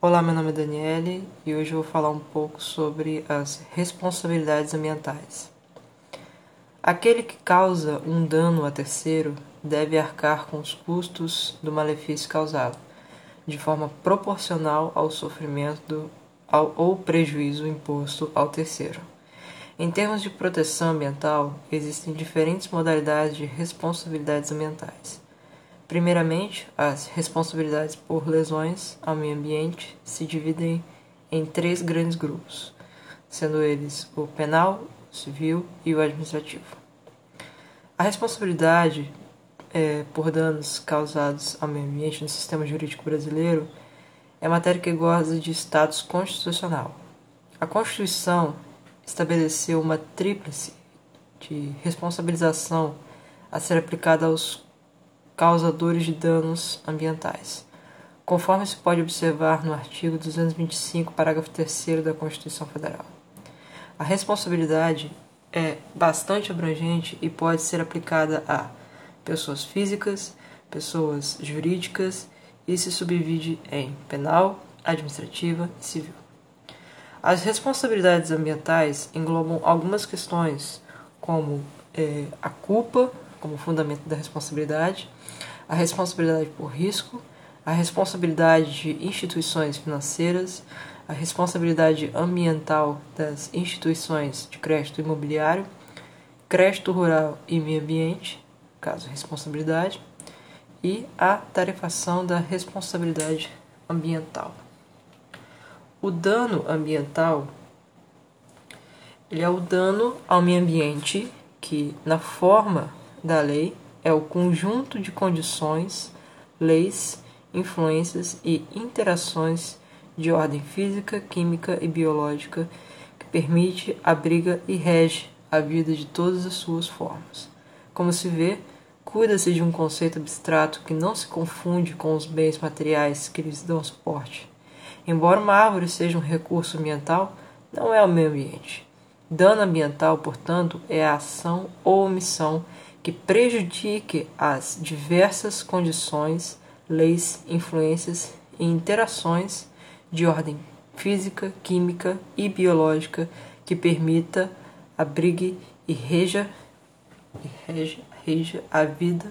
Olá, meu nome é Daniele e hoje eu vou falar um pouco sobre as responsabilidades ambientais. Aquele que causa um dano a terceiro deve arcar com os custos do malefício causado, de forma proporcional ao sofrimento ao, ou prejuízo imposto ao terceiro. Em termos de proteção ambiental, existem diferentes modalidades de responsabilidades ambientais. Primeiramente, as responsabilidades por lesões ao meio ambiente se dividem em três grandes grupos, sendo eles o penal, o civil e o administrativo. A responsabilidade é, por danos causados ao meio ambiente no sistema jurídico brasileiro é matéria que goza de status constitucional. A Constituição estabeleceu uma tríplice de responsabilização a ser aplicada aos causadores de danos ambientais, conforme se pode observar no artigo 225, parágrafo 3 da Constituição Federal. A responsabilidade é bastante abrangente e pode ser aplicada a pessoas físicas, pessoas jurídicas e se subdivide em penal, administrativa e civil. As responsabilidades ambientais englobam algumas questões, como é, a culpa, como fundamento da responsabilidade, a responsabilidade por risco, a responsabilidade de instituições financeiras, a responsabilidade ambiental das instituições de crédito imobiliário, crédito rural e meio ambiente, caso responsabilidade, e a tarefação da responsabilidade ambiental. O dano ambiental ele é o dano ao meio ambiente que, na forma da lei é o conjunto de condições, leis, influências e interações de ordem física, química e biológica que permite, abriga e rege a vida de todas as suas formas. Como se vê, cuida-se de um conceito abstrato que não se confunde com os bens materiais que lhes dão suporte. Embora uma árvore seja um recurso ambiental, não é o meio ambiente. Dano ambiental, portanto, é a ação ou omissão que prejudique as diversas condições, leis, influências e interações de ordem física, química e biológica que permita, abrigue e reja, e reja, reja a vida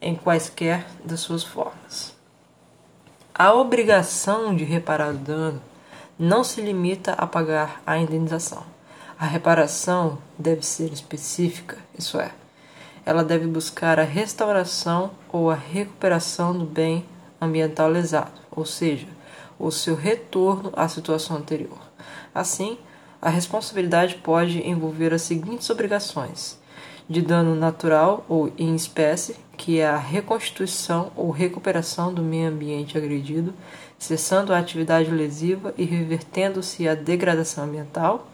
em quaisquer das suas formas. A obrigação de reparar o dano não se limita a pagar a indenização. A reparação deve ser específica, isso é, ela deve buscar a restauração ou a recuperação do bem ambiental lesado, ou seja, o seu retorno à situação anterior. Assim, a responsabilidade pode envolver as seguintes obrigações: de dano natural ou em espécie, que é a reconstituição ou recuperação do meio ambiente agredido, cessando a atividade lesiva e revertendo-se a degradação ambiental.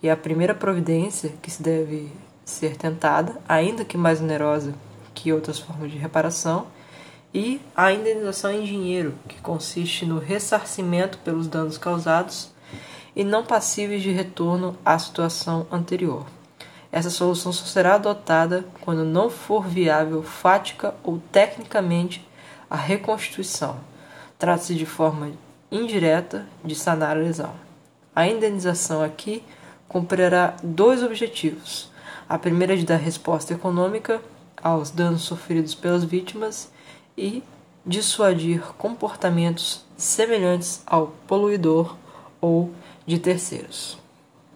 E a primeira providência que se deve ser tentada, ainda que mais onerosa que outras formas de reparação, e a indenização em dinheiro, que consiste no ressarcimento pelos danos causados e não passíveis de retorno à situação anterior. Essa solução só será adotada quando não for viável fática ou tecnicamente a reconstituição. Trata-se de forma indireta de sanar a lesão. A indenização aqui cumprirá dois objetivos a primeira é de dar resposta econômica aos danos sofridos pelas vítimas e dissuadir comportamentos semelhantes ao poluidor ou de terceiros.